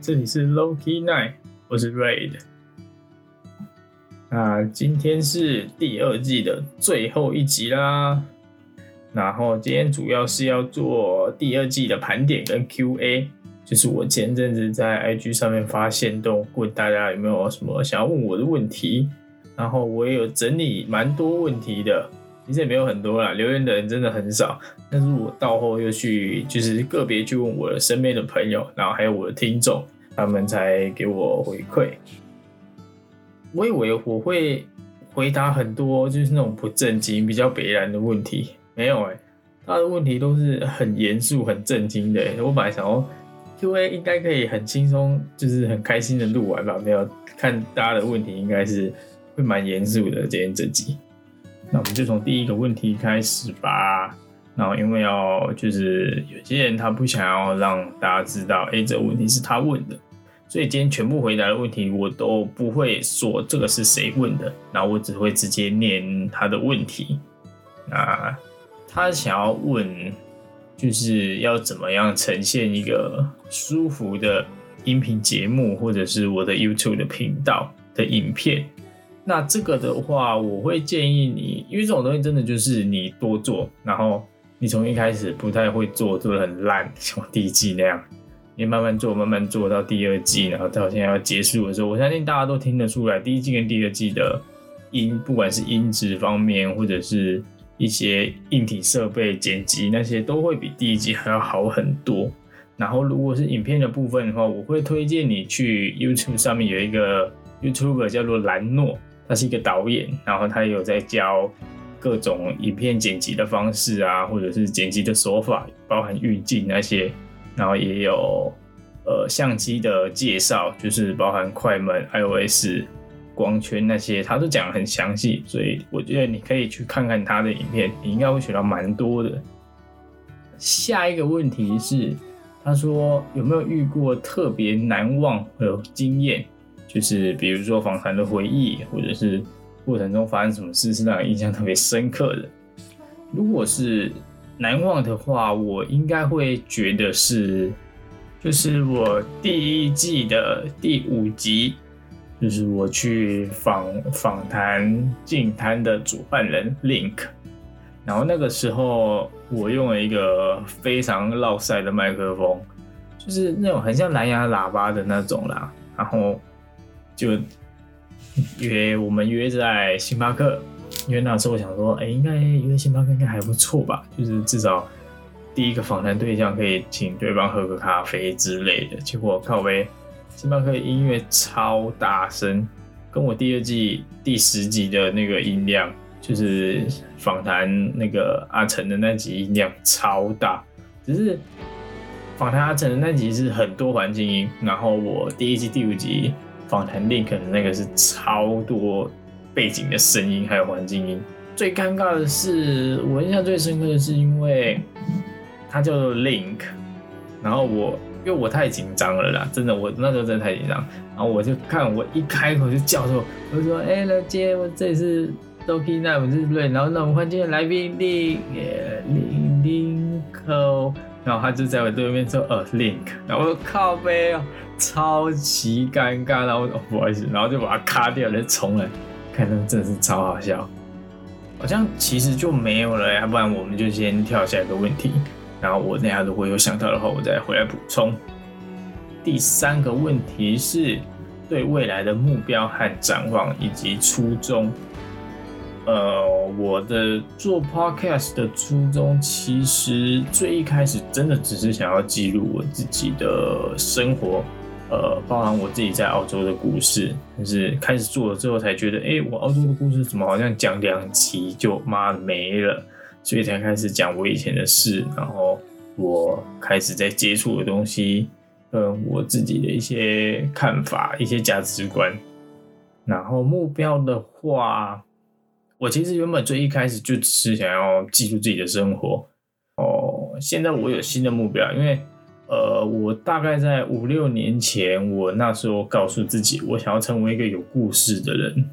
这里是 Loki Night，我是 Raid。那今天是第二季的最后一集啦。然后今天主要是要做第二季的盘点跟 Q&A，就是我前阵子在 IG 上面发现，都问大家有没有什么想要问我的问题。然后我也有整理蛮多问题的，其实也没有很多啦，留言的人真的很少。但是我到后又去就是个别去问我的身边的朋友，然后还有我的听众，他们才给我回馈。我以为我会回答很多就是那种不正经、比较北然的问题。没有哎，他的问题都是很严肃、很震惊的。我本来想说 Q&A 应该可以很轻松，就是很开心的录完吧。没有看大家的问题，应该是会蛮严肃的。今天这集，那我们就从第一个问题开始吧。然后因为要就是有些人他不想要让大家知道，哎，这个问题是他问的，所以今天全部回答的问题我都不会说这个是谁问的，然后我只会直接念他的问题。那他想要问，就是要怎么样呈现一个舒服的音频节目，或者是我的 YouTube 的频道的影片。那这个的话，我会建议你，因为这种东西真的就是你多做，然后你从一开始不太会做，做的很烂，像第一季那样，你慢慢做，慢慢做到第二季，然后到现在要结束的时候，我相信大家都听得出来，第一季跟第二季的音，不管是音质方面，或者是。一些硬体设备剪辑那些都会比第一季还要好很多。然后如果是影片的部分的话，我会推荐你去 YouTube 上面有一个 YouTuber 叫做兰诺，他是一个导演，然后他有在教各种影片剪辑的方式啊，或者是剪辑的手法，包含运镜那些，然后也有呃相机的介绍，就是包含快门、iOS。光圈那些他都讲的很详细，所以我觉得你可以去看看他的影片，你应该会学到蛮多的。下一个问题是，他说有没有遇过特别难忘的经验，就是比如说访谈的回忆，或者是过程中发生什么事是让人印象特别深刻的。如果是难忘的话，我应该会觉得是，就是我第一季的第五集。就是我去访访谈进滩的主办人 Link，然后那个时候我用了一个非常绕塞的麦克风，就是那种很像蓝牙喇叭的那种啦。然后就约我们约在星巴克，因为那时候我想说，哎，应该约星巴克应该还不错吧，就是至少第一个访谈对象可以请对方喝个咖啡之类的。结果靠呗。星巴克音乐超大声，跟我第二季第十集的那个音量，就是访谈那个阿成的那集音量超大。只是访谈阿成的那集是很多环境音，然后我第一季第五集 访谈 Link 的那个是超多背景的声音还有环境音。最尴尬的是，我印象最深刻的是，因为他叫做 Link，然后我。因为我太紧张了啦，真的，我那时候真的太紧张。然后我就看，我一开口就叫说，我就说，哎，来接我，这里是 Doki Night，我是瑞。然后那我们欢迎今天来宾 Link Link，然后他就在我对面说，呃，Link。然后我说靠背哦，超级尴尬。然后哦，不好意思，然后就把它卡掉了，重来。看那真的是超好笑。好像其实就没有了，要不然我们就先跳下一个问题。然后我等下如果有想到的话，我再回来补充。第三个问题是对未来的目标和展望以及初衷。呃，我的做 podcast 的初衷其实最一开始真的只是想要记录我自己的生活，呃，包含我自己在澳洲的故事。但是开始做了之后才觉得，哎，我澳洲的故事怎么好像讲两集就妈没了。所以才开始讲我以前的事，然后我开始在接触的东西，跟我自己的一些看法、一些价值观。然后目标的话，我其实原本最一开始就只是想要记录自己的生活。哦，现在我有新的目标，因为呃，我大概在五六年前，我那时候告诉自己，我想要成为一个有故事的人。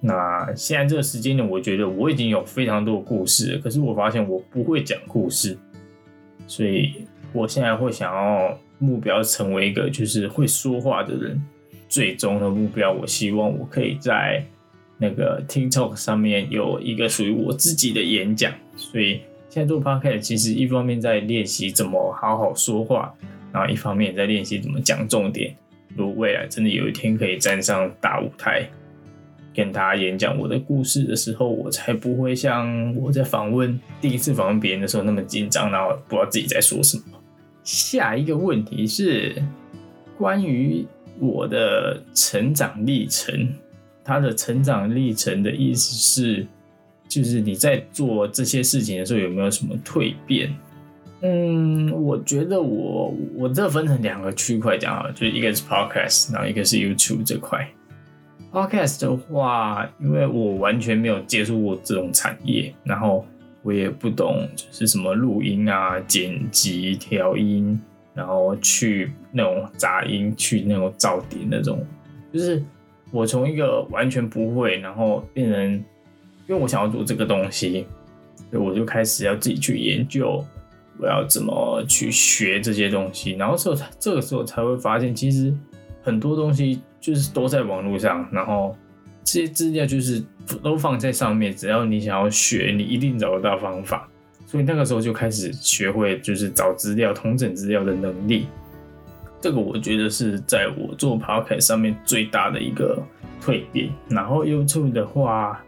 那现在这个时间呢，我觉得我已经有非常多故事，可是我发现我不会讲故事，所以我现在会想要目标成为一个就是会说话的人。最终的目标，我希望我可以在那个 TikTok 上面有一个属于我自己的演讲。所以现在做 Podcast，其实一方面在练习怎么好好说话，然后一方面在练习怎么讲重点。如果未来真的有一天可以站上大舞台，跟大家演讲我的故事的时候，我才不会像我在访问第一次访问别人的时候那么紧张，然后不知道自己在说什么。下一个问题是关于。我的成长历程，他的成长历程的意思是，就是你在做这些事情的时候有没有什么蜕变？嗯，我觉得我我这分成两个区块讲啊，就一个是 podcast，然后一个是 YouTube 这块。podcast 的话，因为我完全没有接触过这种产业，然后我也不懂就是什么录音啊、剪辑、调音。然后去那种杂音，去那种噪点那种，就是我从一个完全不会，然后变成，因为我想要做这个东西，所以我就开始要自己去研究，我要怎么去学这些东西。然后时候这个时候才会发现，其实很多东西就是都在网络上，然后这些资料就是都放在上面，只要你想要学，你一定找得到方法。所以那个时候就开始学会，就是找资料、同整资料的能力。这个我觉得是在我做 podcast 上面最大的一个蜕变。然后 YouTube 的话，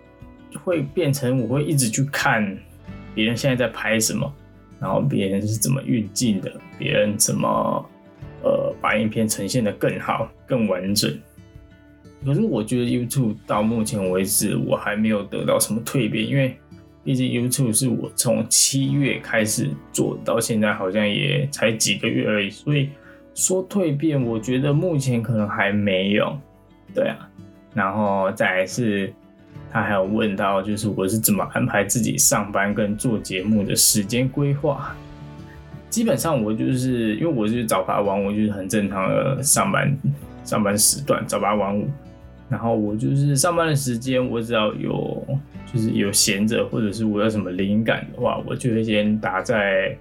会变成我会一直去看别人现在在拍什么，然后别人是怎么运镜的，别人怎么呃把影片呈现的更好、更完整。可是我觉得 YouTube 到目前为止，我还没有得到什么蜕变，因为。毕竟 YouTube 是我从七月开始做到现在，好像也才几个月而已，所以说蜕变，我觉得目前可能还没有。对啊，然后再来是，他还有问到，就是我是怎么安排自己上班跟做节目的时间规划。基本上我就是因为我是早八晚五，就是很正常的上班上班时段，早八晚五。然后我就是上班的时间，我只要有。就是有闲着，或者是我有什么灵感的话，我就会先打在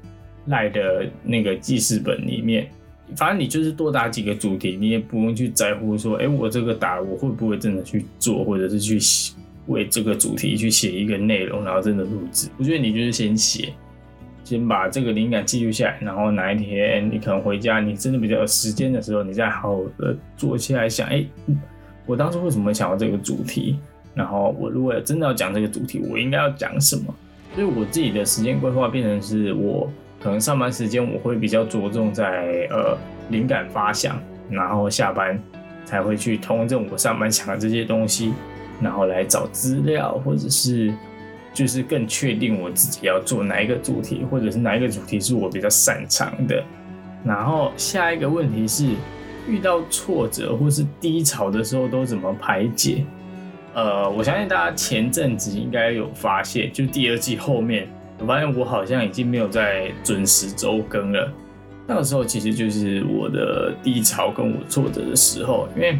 赖的那个记事本里面。反正你就是多打几个主题，你也不用去在乎说，哎，我这个打我会不会真的去做，或者是去为这个主题去写一个内容，然后真的录制。我觉得你就是先写，先把这个灵感记录下来，然后哪一天你可能回家，你真的比较有时间的时候，你再好好的坐起来想，哎，我当初为什么想要这个主题？然后我如果真的要讲这个主题，我应该要讲什么？所以我自己的时间规划变成是我可能上班时间我会比较着重在呃灵感发想，然后下班才会去通证我上班想的这些东西，然后来找资料，或者是就是更确定我自己要做哪一个主题，或者是哪一个主题是我比较擅长的。然后下一个问题是遇到挫折或是低潮的时候都怎么排解？呃，我相信大家前阵子应该有发现，就第二季后面，我发现我好像已经没有在准时周更了。那个时候其实就是我的低潮跟我挫折的时候，因为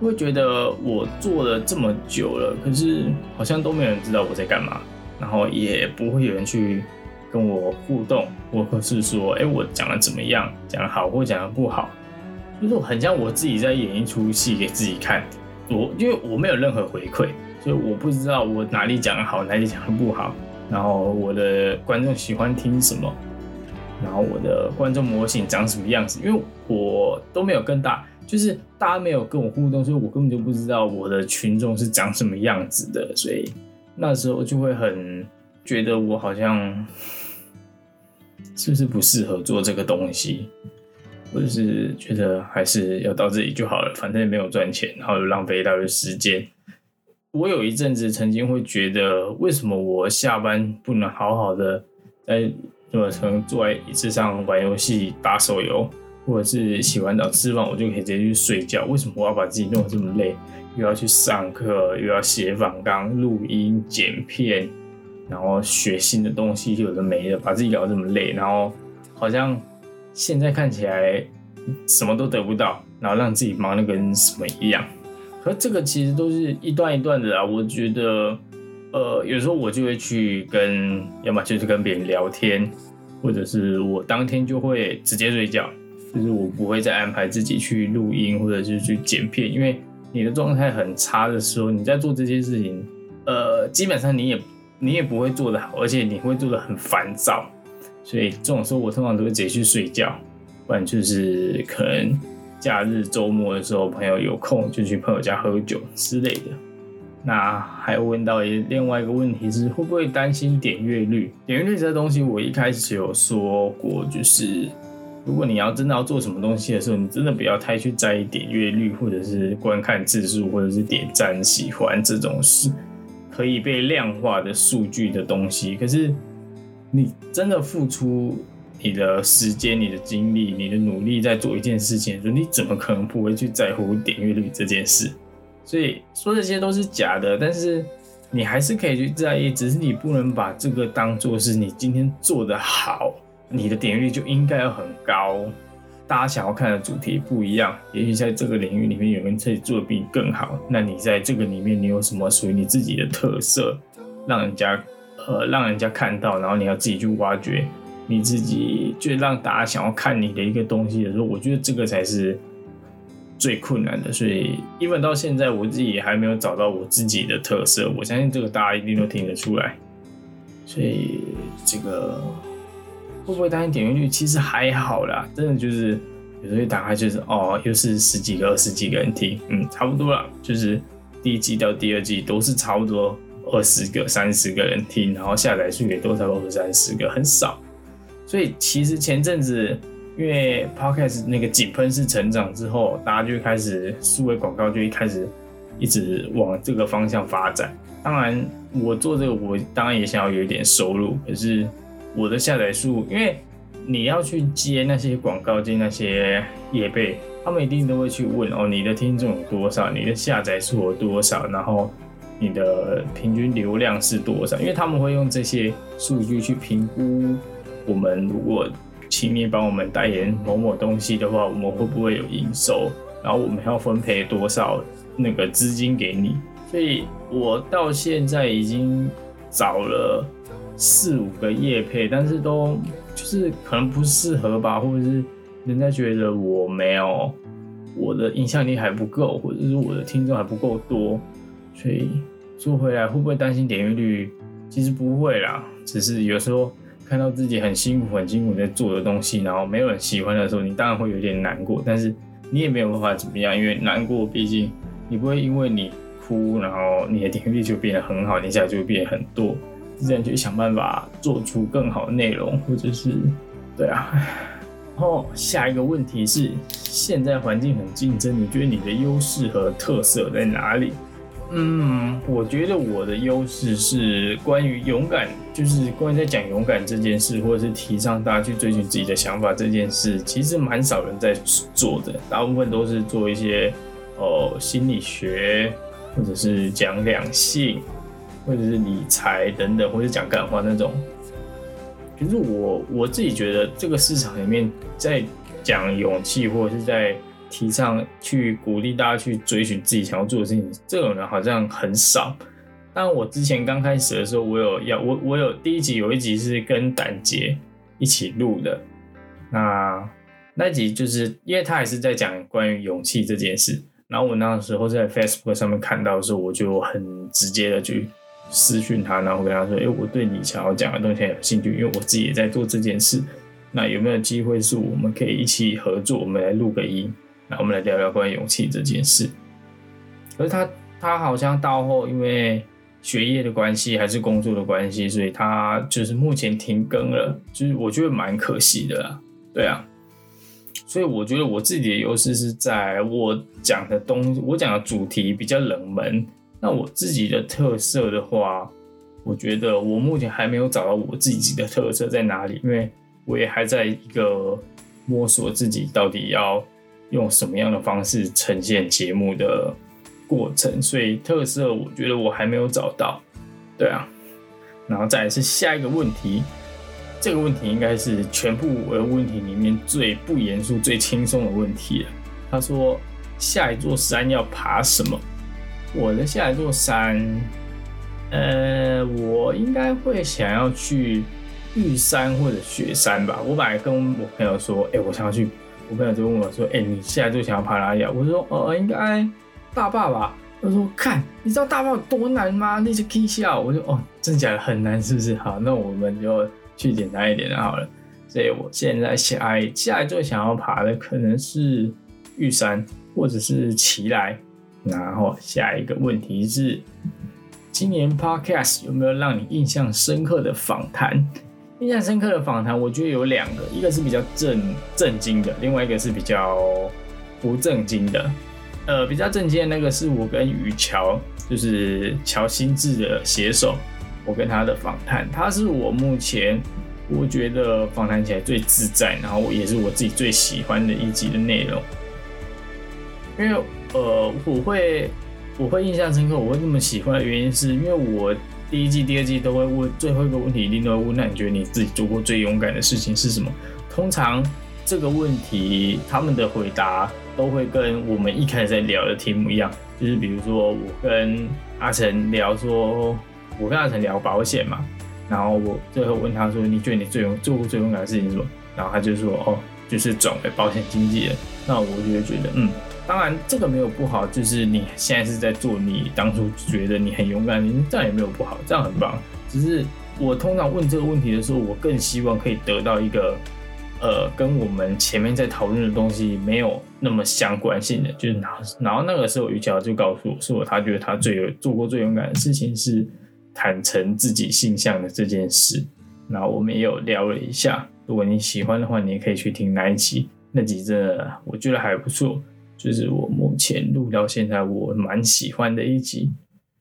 会觉得我做了这么久了，可是好像都没有人知道我在干嘛，然后也不会有人去跟我互动，或者是说，哎，我讲的怎么样，讲的好或讲的不好，就是很像我自己在演一出戏给自己看。我因为我没有任何回馈，所以我不知道我哪里讲的好，哪里讲的不好。然后我的观众喜欢听什么，然后我的观众模型长什么样子，因为我都没有跟大，就是大家没有跟我互动，所以我根本就不知道我的群众是长什么样子的。所以那时候就会很觉得我好像是不是不适合做这个东西。或者是觉得还是要到这里就好了，反正也没有赚钱，然后又浪费一大堆时间。我有一阵子曾经会觉得，为什么我下班不能好好的在么成坐在椅子上玩游戏、打手游，或者是洗完澡吃饭，我就可以直接去睡觉？为什么我要把自己弄得这么累？又要去上课，又要写访纲、录音、剪片，然后学新的东西，有的没的，把自己搞这么累，然后好像。现在看起来什么都得不到，然后让自己忙得跟什么一样。可这个其实都是一段一段的啊。我觉得，呃，有时候我就会去跟，要么就是跟别人聊天，或者是我当天就会直接睡觉。就是我不会再安排自己去录音或者是去剪片，因为你的状态很差的时候，你在做这些事情，呃，基本上你也你也不会做得好，而且你会做得很烦躁。所以这种时候，我通常都会直接去睡觉，不然就是可能假日周末的时候，朋友有空就去朋友家喝酒之类的。那还问到另外一个问题是，会不会担心点阅率？点阅率这东西，我一开始有说过，就是如果你要真的要做什么东西的时候，你真的不要太去在意点阅率，或者是观看次数，或者是点赞、喜欢这种是可以被量化的数据的东西。可是你真的付出你的时间、你的精力、你的努力在做一件事情的时候，你怎么可能不会去在乎点阅率这件事？所以说这些都是假的，但是你还是可以去在意，只是你不能把这个当做是你今天做的好，你的点阅率就应该要很高。大家想要看的主题不一样，也许在这个领域里面有人可以做的比你更好，那你在这个里面你有什么属于你自己的特色，让人家呃让人家看到，然后你要自己去挖掘你自己，就让大家想要看你的一个东西的时候，我觉得这个才是。最困难的，所以一本到现在我自己也还没有找到我自己的特色。我相信这个大家一定都听得出来。所以这个会不会担心点击率？其实还好啦，真的就是有时候打开就是哦，又是十几个、二十几个人听，嗯，差不多了。就是第一季到第二季都是差不多二十个、三十个人听，然后下载数也都差不多二三十个，很少。所以其实前阵子。因为 Podcast 那个井喷式成长之后，大家就开始数位广告就一开始一直往这个方向发展。当然，我做这个我当然也想要有一点收入，可是我的下载数，因为你要去接那些广告，接那些业备，他们一定都会去问哦，你的听众有多少，你的下载数有多少，然后你的平均流量是多少？因为他们会用这些数据去评估我们如果。请你帮我们代言某某东西的话，我们会不会有营收？然后我们要分配多少那个资金给你？所以我到现在已经找了四五个业配，但是都就是可能不适合吧，或者是人家觉得我没有我的影响力还不够，或者是我的听众还不够多。所以说回来会不会担心点阅率？其实不会啦，只是有时候。看到自己很辛苦、很辛苦在做的东西，然后没有人喜欢的时候，你当然会有点难过。但是你也没有办法怎么样，因为难过，毕竟你不会因为你哭，然后你的点击率就变得很好，你一下就会变很多。自然就想办法做出更好的内容，或者是 对啊。然后下一个问题是，现在环境很竞争，你觉得你的优势和特色在哪里？嗯，我觉得我的优势是关于勇敢，就是关于在讲勇敢这件事，或者是提倡大家去追寻自己的想法这件事，其实蛮少人在做的，大部分都是做一些哦心理学，或者是讲两性，或者是理财等等，或者讲干话那种。就是我我自己觉得这个市场里面在讲勇气，或者是在。提倡去鼓励大家去追寻自己想要做的事情，这种人好像很少。但我之前刚开始的时候，我有要我我有第一集有一集是跟胆杰一起录的，那那集就是因为他也是在讲关于勇气这件事。然后我那时候在 Facebook 上面看到的时候，我就很直接的去私讯他，然后跟他说：“哎，我对你想要讲的东西很有兴趣，因为我自己也在做这件事。那有没有机会是我们可以一起合作，我们来录个音？”那我们来聊聊关于勇气这件事。可是他他好像到后因为学业的关系还是工作的关系，所以他就是目前停更了，就是我觉得蛮可惜的啦。对啊，所以我觉得我自己的优势是在我讲的东，我讲的主题比较冷门。那我自己的特色的话，我觉得我目前还没有找到我自己的特色在哪里，因为我也还在一个摸索自己到底要。用什么样的方式呈现节目的过程？所以特色，我觉得我还没有找到。对啊，然后再是下一个问题，这个问题应该是全部我的问题里面最不严肃、最轻松的问题了。他说：“下一座山要爬什么？”我的下一座山，呃，我应该会想要去玉山或者雪山吧。我本来跟我朋友说：“哎，我想要去。”我朋友就问我说：“哎、你现在最想要爬哪里啊？”我说：“呃，应该大坝吧。”他说：“看，你知道大坝有多难吗？那些 K 下。”我就：“哦，真的假的很难，是不是？好，那我们就去简单一点的好了。”所以我现在下一下一最想要爬的可能是玉山或者是奇来。然后下一个问题是，今年 Podcast 有没有让你印象深刻的访谈？印象深刻的访谈，我觉得有两个，一个是比较震震惊的，另外一个是比较不震惊的。呃，比较震惊的那个是我跟于乔，就是乔新智的携手，我跟他的访谈，他是我目前我觉得访谈起来最自在，然后也是我自己最喜欢的一集的内容。因为呃，我会我会印象深刻，我会那么喜欢的原因，是因为我第一季、第二季都会问最后一个问题，一定都会问，那你觉得你自己做过最勇敢的事情是什么？通常这个问题他们的回答都会跟我们一开始在聊的题目一样，就是比如说我跟阿成聊说，我跟阿成聊保险嘛，然后我最后问他说，你觉得你最勇做过最勇敢的事情是什么？然后他就说，哦，就是转为保险经纪人。那我就会觉得，嗯。当然，这个没有不好，就是你现在是在做你当初觉得你很勇敢，你这样也没有不好，这样很棒。只是我通常问这个问题的时候，我更希望可以得到一个，呃，跟我们前面在讨论的东西没有那么相关性的，就是然后然后那个时候于乔就告诉我说，他觉得他最有做过最勇敢的事情是坦诚自己性向的这件事。然后我们也有聊了一下，如果你喜欢的话，你也可以去听那一集，那集真的我觉得还不错。就是我目前录到现在我蛮喜欢的一集，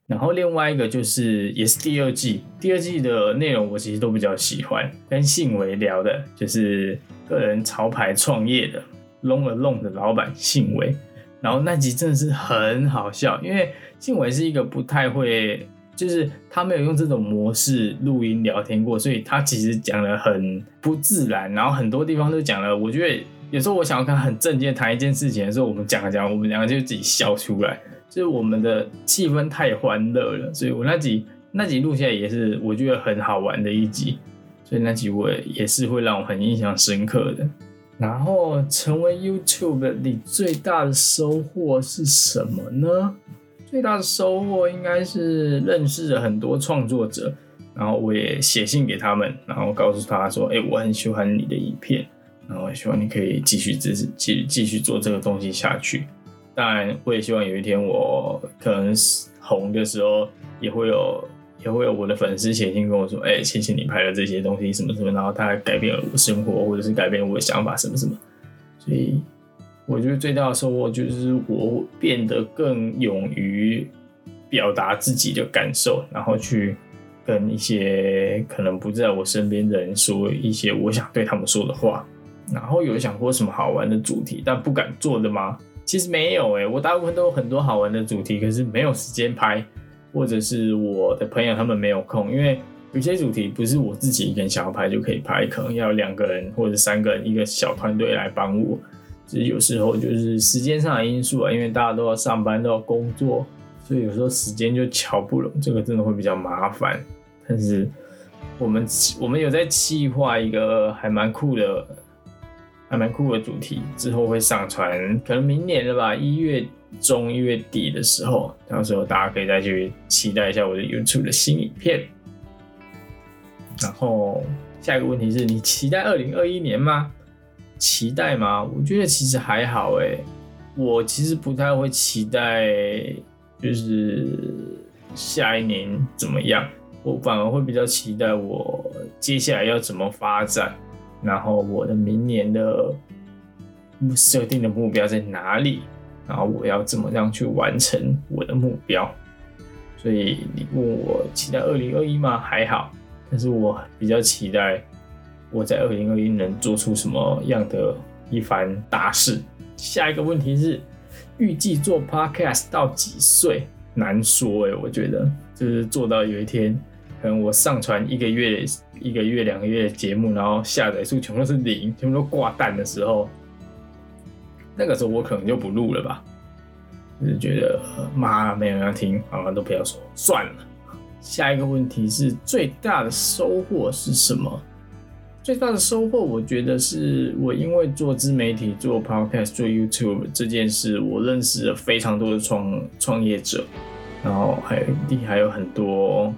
然后另外一个就是也是第二季，第二季的内容我其实都比较喜欢，跟信伟聊的，就是个人潮牌创业的 Long Alone 的老板信伟，然后那集真的是很好笑，因为信伟是一个不太会，就是他没有用这种模式录音聊天过，所以他其实讲的很不自然，然后很多地方都讲了，我觉得。有时候我想要看很正经谈一件事情的时候，我们讲讲，我们两个就自己笑出来，就是我们的气氛太欢乐了，所以我那集那集录下来也是我觉得很好玩的一集，所以那集我也是会让我很印象深刻的。然后成为 YouTube 你最大的收获是什么呢？最大的收获应该是认识了很多创作者，然后我也写信给他们，然后告诉他说：“哎，我很喜欢你的影片。”然后希望你可以继续支持，继继续做这个东西下去。当然，我也希望有一天我可能红的时候，也会有也会有我的粉丝写信跟我说：“哎，谢谢你拍的这些东西，什么什么，然后它改变了我生活，或者是改变我的想法，什么什么。”所以，我觉得最大的收获就是我变得更勇于表达自己的感受，然后去跟一些可能不在我身边的人说一些我想对他们说的话。然后有想过什么好玩的主题，但不敢做的吗？其实没有诶，我大部分都有很多好玩的主题，可是没有时间拍，或者是我的朋友他们没有空，因为有些主题不是我自己一个人想要拍就可以拍，可能要两个人或者三个人一个小团队来帮我。其实有时候就是时间上的因素啊，因为大家都要上班都要工作，所以有时候时间就瞧不拢，这个真的会比较麻烦。但是我们我们有在计划一个还蛮酷的。还蛮酷的主题，之后会上传，可能明年了吧，一月中、一月底的时候，到时候大家可以再去期待一下我的 YouTube 的新影片。然后下一个问题是你期待二零二一年吗？期待吗？我觉得其实还好诶，我其实不太会期待，就是下一年怎么样，我反而会比较期待我接下来要怎么发展。然后我的明年的设定的目标在哪里？然后我要怎么样去完成我的目标？所以你问我期待二零二一吗？还好，但是我比较期待我在二零二一能做出什么样的一番大事。下一个问题是预计做 podcast 到几岁？难说哎，我觉得就是做到有一天。可能我上传一个月、一个月、两个月的节目，然后下载数全部都是零，全部都挂蛋的时候，那个时候我可能就不录了吧。就是觉得妈没有人要听，好了都不要说算了。下一个问题是最大的收获是什么？最大的收获，我觉得是我因为做自媒体、做 podcast、做 YouTube 这件事，我认识了非常多的创创业者，然后还有还有很多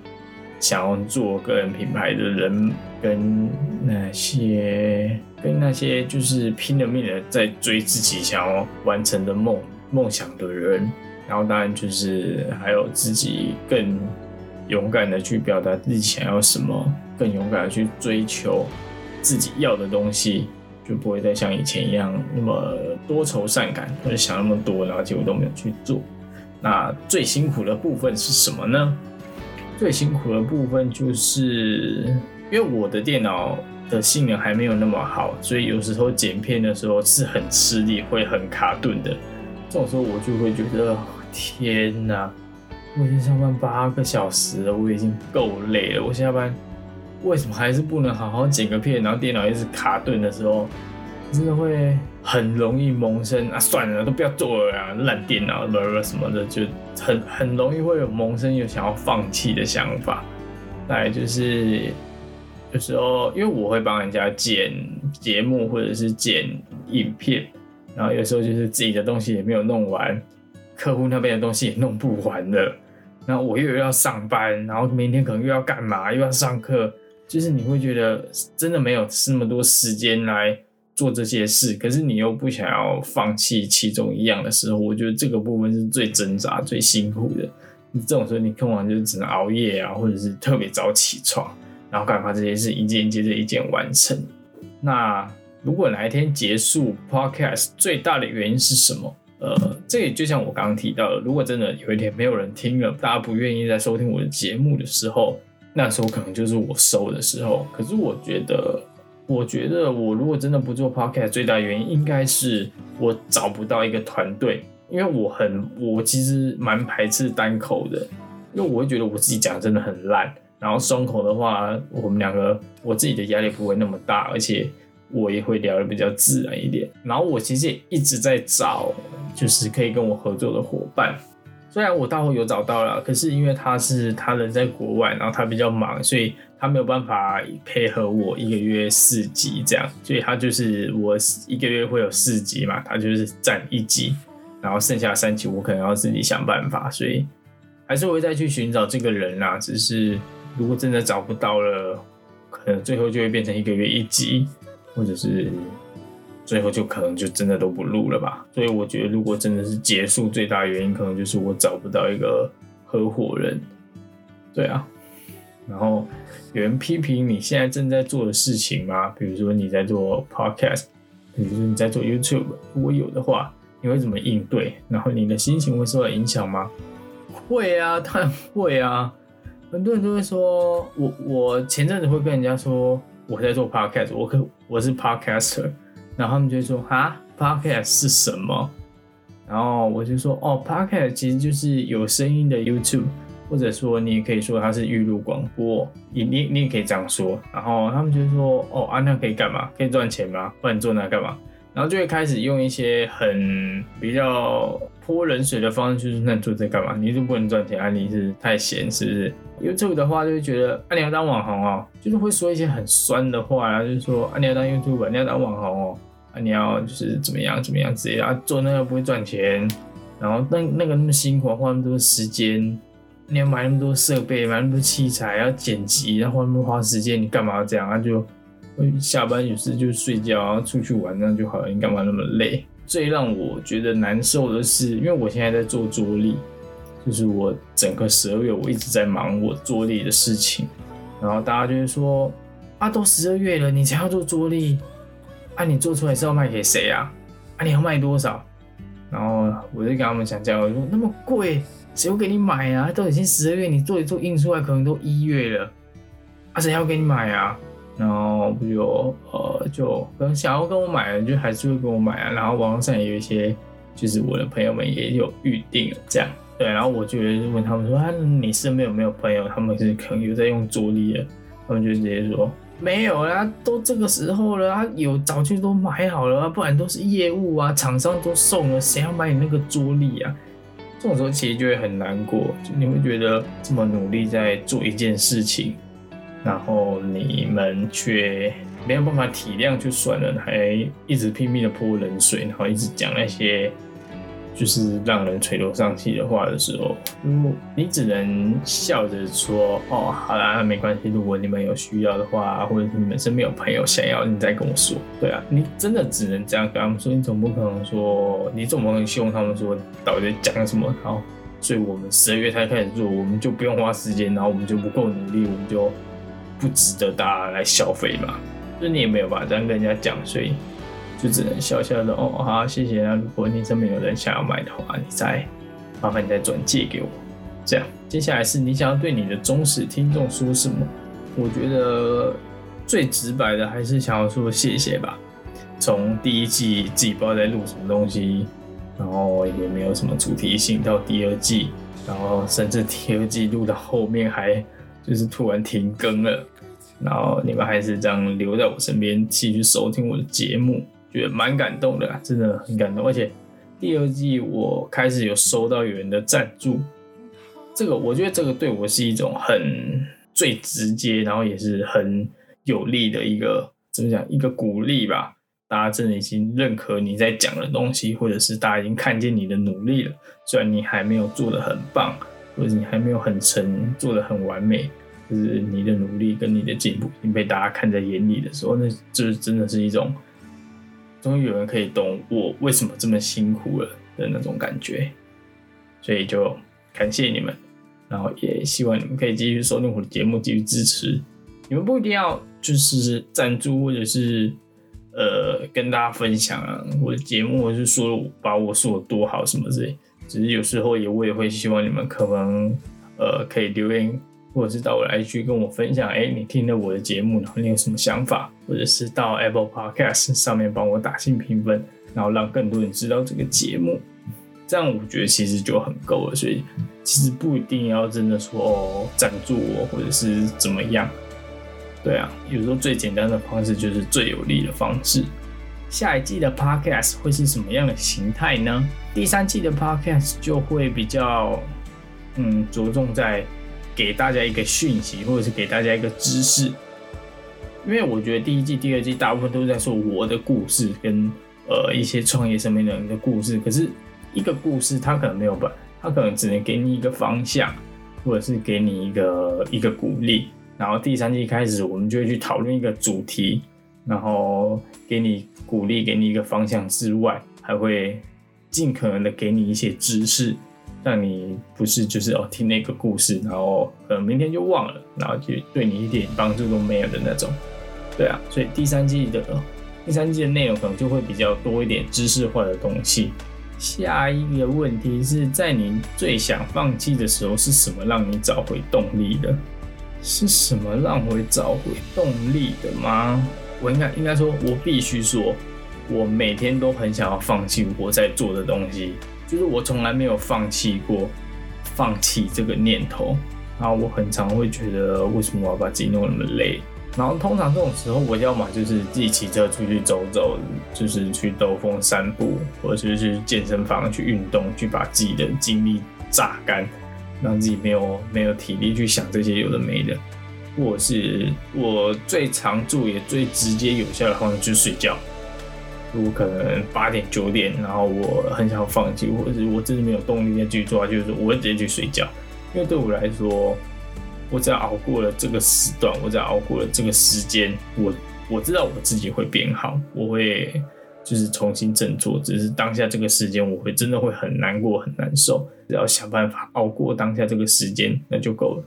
想要做个人品牌的人，跟那些跟那些就是拼了命的在追自己想要完成的梦梦想的人，然后当然就是还有自己更勇敢的去表达自己想要什么，更勇敢的去追求。自己要的东西就不会再像以前一样那么多愁善感，或者想那么多，然后结果都没有去做。那最辛苦的部分是什么呢？最辛苦的部分就是因为我的电脑的性能还没有那么好，所以有时候剪片的时候是很吃力，会很卡顿的。这种时候我就会觉得天哪，我已经上班八个小时了，我已经够累了，我下班。为什么还是不能好好剪个片？然后电脑一直卡顿的时候，真的会很容易萌生啊！算了，都不要做了啊！烂电脑，什么什么的，就很很容易会有萌生有想要放弃的想法。来就是有时候，因为我会帮人家剪节目或者是剪影片，然后有时候就是自己的东西也没有弄完，客户那边的东西也弄不完了，然后我又要上班，然后明天可能又要干嘛，又要上课。就是你会觉得真的没有那么多时间来做这些事，可是你又不想要放弃其中一样的时候，我觉得这个部分是最挣扎、最辛苦的。你这种时候，你看完就只能熬夜啊，或者是特别早起床，然后赶快把这些事一件接着一件完成。那如果哪一天结束 Podcast，最大的原因是什么？呃，这也就像我刚刚提到的，如果真的有一天没有人听了，大家不愿意再收听我的节目的时候。那时候可能就是我收的时候，可是我觉得，我觉得我如果真的不做 podcast，最大原因应该是我找不到一个团队，因为我很，我其实蛮排斥单口的，因为我会觉得我自己讲真的很烂，然后双口的话，我们两个我自己的压力不会那么大，而且我也会聊的比较自然一点。然后我其实也一直在找，就是可以跟我合作的伙伴。虽然我大后有找到了，可是因为他是他人在国外，然后他比较忙，所以他没有办法配合我一个月四集这样，所以他就是我一个月会有四集嘛，他就是占一集，然后剩下三集我可能要自己想办法，所以还是会再去寻找这个人啦。只是如果真的找不到了，可能最后就会变成一个月一集，或者是。最后就可能就真的都不录了吧，所以我觉得如果真的是结束，最大原因可能就是我找不到一个合伙人。对啊，然后有人批评你现在正在做的事情吗？比如说你在做 podcast，比如说你在做 YouTube，如果有的话，你会怎么应对？然后你的心情会受到影响吗？会啊，当然会啊。很多人都会说我，我前阵子会跟人家说我在做 podcast，我可我是 podcaster。然后他们就会说：“啊，podcast 是什么？”然后我就说：“哦，podcast 其实就是有声音的 YouTube，或者说你也可以说它是预录广播，你你你也可以这样说。”然后他们就说：“哦，啊，那可以干嘛？可以赚钱吗？不然做那干嘛？”然后就会开始用一些很比较泼冷水的方式，就是那做这干嘛？你就不能赚钱啊？你是太闲是不是？YouTube 的话就会觉得啊，你要当网红哦，就是会说一些很酸的话啊，就是说啊，你要当 YouTube，你要当网红哦。啊你要就是怎么样怎么样之类的，做那个不会赚钱，然后那那个那么辛苦，花那么多时间，你要买那么多设备，买那么多器材，要剪辑，然后花那么花时间，你干嘛要这样？他就下班有事就睡觉，出去玩那样就好了，你干嘛那么累？最让我觉得难受的是，因为我现在在做桌历，就是我整个十二月我一直在忙我桌历的事情，然后大家就会说啊，都十二月了，你才要做桌历？啊，你做出来是要卖给谁啊？啊，你要卖多少？然后我就跟他们讲价，我说那么贵，谁会给你买啊？都已经十二月，你做一做印出来可能都一月了，啊，谁要给你买啊？然后不就呃就可能想要跟我买的，就还是会跟我买啊。然后网上也有一些，就是我的朋友们也有预定了这样。对，然后我就问他们说啊，你身边有没有朋友？他们是可能有在用桌历的，他们就直接说。没有啦，都这个时候了啊，有早就都买好了啊，不然都是业务啊，厂商都送了，谁要买你那个桌历啊？这种时候其实就会很难过，就你会觉得这么努力在做一件事情，然后你们却没有办法体谅就算了，还一直拼命的泼冷水，然后一直讲那些就是让人垂头丧气的话的时候，你只能笑着说：“哦，好啦，没关系。如果你们有需要的话，或者是你们身边有朋友想要，你再跟我说。”对啊，你真的只能这样跟他们说，你总不可能说，你总不能希望他们说到底讲什么好。所以我们十二月才开始做，我们就不用花时间，然后我们就不够努力，我们就不值得大家来消费嘛。就你也没有办法这样跟人家讲，所以就只能笑笑的哦，好，谢谢啊。如果你身边有人想要买的话，你再麻烦你再转借给我。这样，接下来是你想要对你的忠实听众说什么？我觉得最直白的还是想要说谢谢吧。从第一季自己不知道在录什么东西。然后也没有什么主题性，到第二季，然后甚至第二季录到后面还就是突然停更了，然后你们还是这样留在我身边继续收听我的节目，觉得蛮感动的，真的很感动。而且第二季我开始有收到有人的赞助，这个我觉得这个对我是一种很最直接，然后也是很有利的一个怎么讲一个鼓励吧。大家真的已经认可你在讲的东西，或者是大家已经看见你的努力了。虽然你还没有做的很棒，或者你还没有很成做的很完美，就是你的努力跟你的进步已经被大家看在眼里的时候，那这真的是一种终于有人可以懂我为什么这么辛苦了的那种感觉。所以就感谢你们，然后也希望你们可以继续收听我的节目，继续支持。你们不一定要就是赞助或者是。呃，跟大家分享啊，我的节目，是说把我说的多好什么之类，只是有时候也我也会希望你们可能呃可以留言，或者是到我的 IG 跟我分享，哎，你听了我的节目，然后你有什么想法，或者是到 Apple Podcast 上面帮我打新评分，然后让更多人知道这个节目，这样我觉得其实就很够了。所以其实不一定要真的说哦赞助我，或者是怎么样。对啊，有时候最简单的方式就是最有利的方式。下一季的 podcast 会是什么样的形态呢？第三季的 podcast 就会比较，嗯，着重在给大家一个讯息，或者是给大家一个知识。因为我觉得第一季、第二季大部分都是在说我的故事跟呃一些创业上面的人的故事，可是一个故事它可能没有办，它可能只能给你一个方向，或者是给你一个一个鼓励。然后第三季开始，我们就会去讨论一个主题，然后给你鼓励，给你一个方向之外，还会尽可能的给你一些知识，让你不是就是哦听那个故事，然后呃明天就忘了，然后就对你一点帮助都没有的那种。对啊，所以第三季的第三季的内容可能就会比较多一点知识化的东西。下一个问题是在你最想放弃的时候，是什么让你找回动力的？是什么让我找回动力的吗？我应该应该说，我必须说，我每天都很想要放弃我在做的东西，就是我从来没有放弃过放弃这个念头。然后我很常会觉得，为什么我要把自己弄那么累？然后通常这种时候，我要么就是自己骑车出去走走，就是去兜风散步，或者是去健身房去运动，去把自己的精力榨干。让自己没有没有体力去想这些有的没的，或者是我最常做也最直接有效的方式就是睡觉。如果可能八点九点，然后我很想放弃，或者我真的没有动力再继续做，就是我会直接去睡觉。因为对我来说，我只要熬过了这个时段，我只要熬过了这个时间，我我知道我自己会变好，我会。就是重新振作，只是当下这个时间，我会真的会很难过、很难受，只要想办法熬过当下这个时间，那就够了。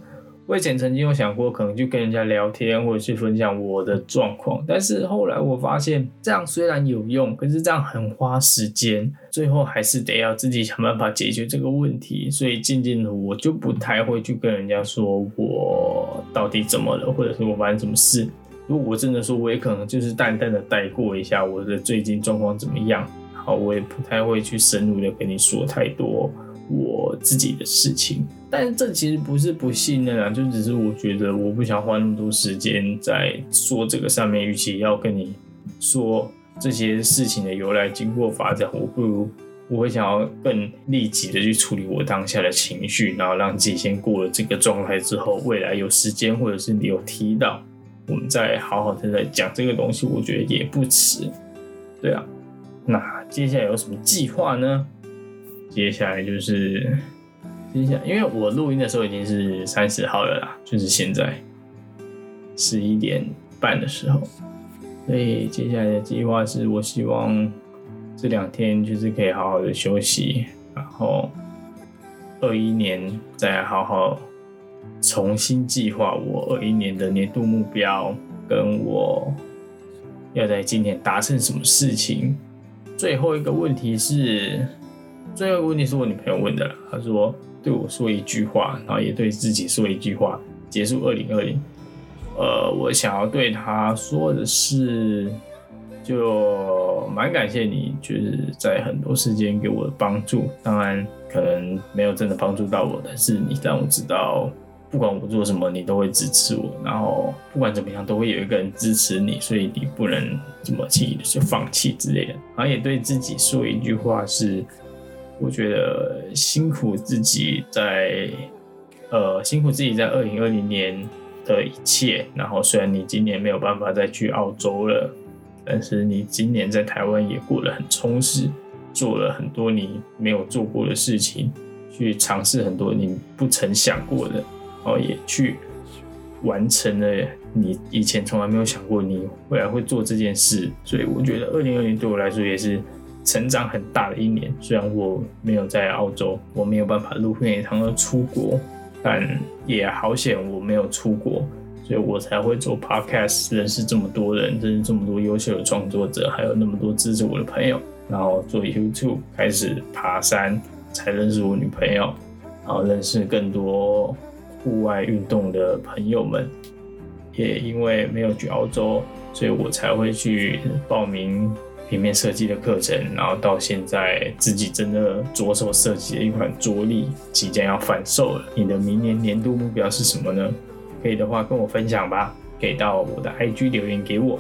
我以前曾经有想过，可能就跟人家聊天，或者去分享我的状况，但是后来我发现，这样虽然有用，可是这样很花时间，最后还是得要自己想办法解决这个问题。所以渐渐的，我就不太会去跟人家说我到底怎么了，或者是我发生什么事。如果我真的说，我也可能就是淡淡的带过一下我的最近状况怎么样，好，我也不太会去深入的跟你说太多我自己的事情。但是这其实不是不信任啊，就只是我觉得我不想花那么多时间在说这个上面，与其要跟你说这些事情的由来、经过、发展，我不如我会想要更立即的去处理我当下的情绪，然后让自己先过了这个状态之后，未来有时间或者是你有提到。我们再好好的来讲这个东西，我觉得也不迟。对啊，那接下来有什么计划呢？接下来就是接下来，因为我录音的时候已经是三十号了啦，就是现在十一点半的时候，所以接下来的计划是我希望这两天就是可以好好的休息，然后二一年再好好。重新计划我二一年的年度目标，跟我要在今年达成什么事情。最后一个问题是，最后一个问题是我女朋友问的，她说对我说一句话，然后也对自己说一句话，结束二零二零。呃，我想要对他说的是，就蛮感谢你，就是在很多时间给我的帮助。当然，可能没有真的帮助到我，但是你让我知道。不管我做什么，你都会支持我。然后不管怎么样，都会有一个人支持你，所以你不能这么轻易的就放弃之类的。然后也对自己说一句话是：我觉得辛苦自己在，呃，辛苦自己在二零二零年的一切。然后虽然你今年没有办法再去澳洲了，但是你今年在台湾也过得很充实，做了很多你没有做过的事情，去尝试很多你不曾想过的。然后也去完成了你以前从来没有想过你未来会做这件事，所以我觉得二零二零对我来说也是成长很大的一年。虽然我没有在澳洲，我没有办法录片堂而出国，但也好险我没有出国，所以我才会做 podcast，认识这么多人，认识这么多优秀的创作者，还有那么多支持我的朋友。然后做 YouTube，开始爬山，才认识我女朋友，然后认识更多。户外运动的朋友们，也因为没有去澳洲，所以我才会去报名平面设计的课程。然后到现在自己真的着手设计了一款桌历，即将要贩售了。你的明年年度目标是什么呢？可以的话跟我分享吧，可以到我的 IG 留言给我。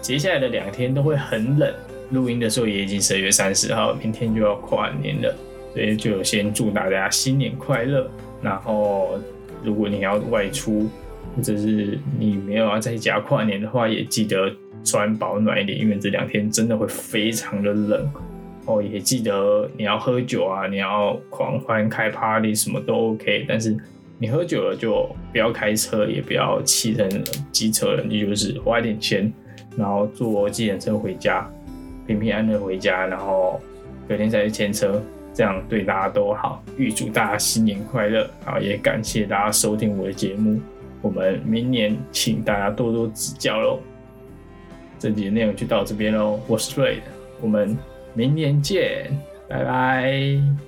接下来的两天都会很冷，录音的时候也已经十二月三十号，明天就要跨年了，所以就先祝大家新年快乐。然后，如果你要外出，或者是你没有要在家跨年的话，也记得穿保暖一点，因为这两天真的会非常的冷。哦，也记得你要喝酒啊，你要狂欢开 party 什么都 OK，但是你喝酒了就不要开车，也不要骑成机车了，你就是花一点钱，然后坐计程车回家，平平安安回家，然后隔天再去牵车。这样对大家都好，预祝大家新年快乐！好，也感谢大家收听我的节目，我们明年请大家多多指教喽。这集的内容就到这边喽，我是 Ray，我们明年见，拜拜。